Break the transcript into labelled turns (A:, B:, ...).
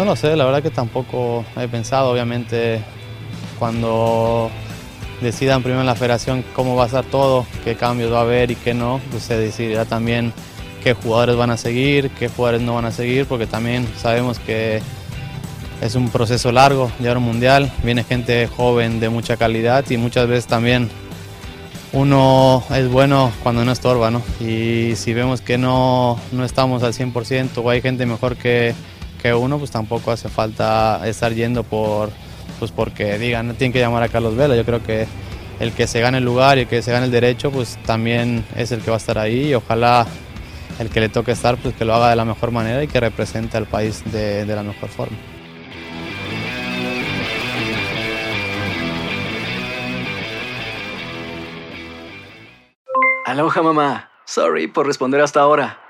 A: No lo sé, la verdad que tampoco he pensado, obviamente, cuando decidan primero la federación cómo va a estar todo, qué cambios va a haber y qué no, pues se decidirá también qué jugadores van a seguir, qué jugadores no van a seguir, porque también sabemos que es un proceso largo, ya un mundial, viene gente joven de mucha calidad y muchas veces también uno es bueno cuando no estorba, ¿no? Y si vemos que no, no estamos al 100% o hay gente mejor que que uno, pues tampoco hace falta estar yendo por, pues porque digan, tienen que llamar a Carlos Vela. Yo creo que el que se gane el lugar y el que se gane el derecho, pues también es el que va a estar ahí y ojalá el que le toque estar, pues que lo haga de la mejor manera y que represente al país de, de la mejor forma.
B: Aloha mamá, sorry por responder hasta ahora.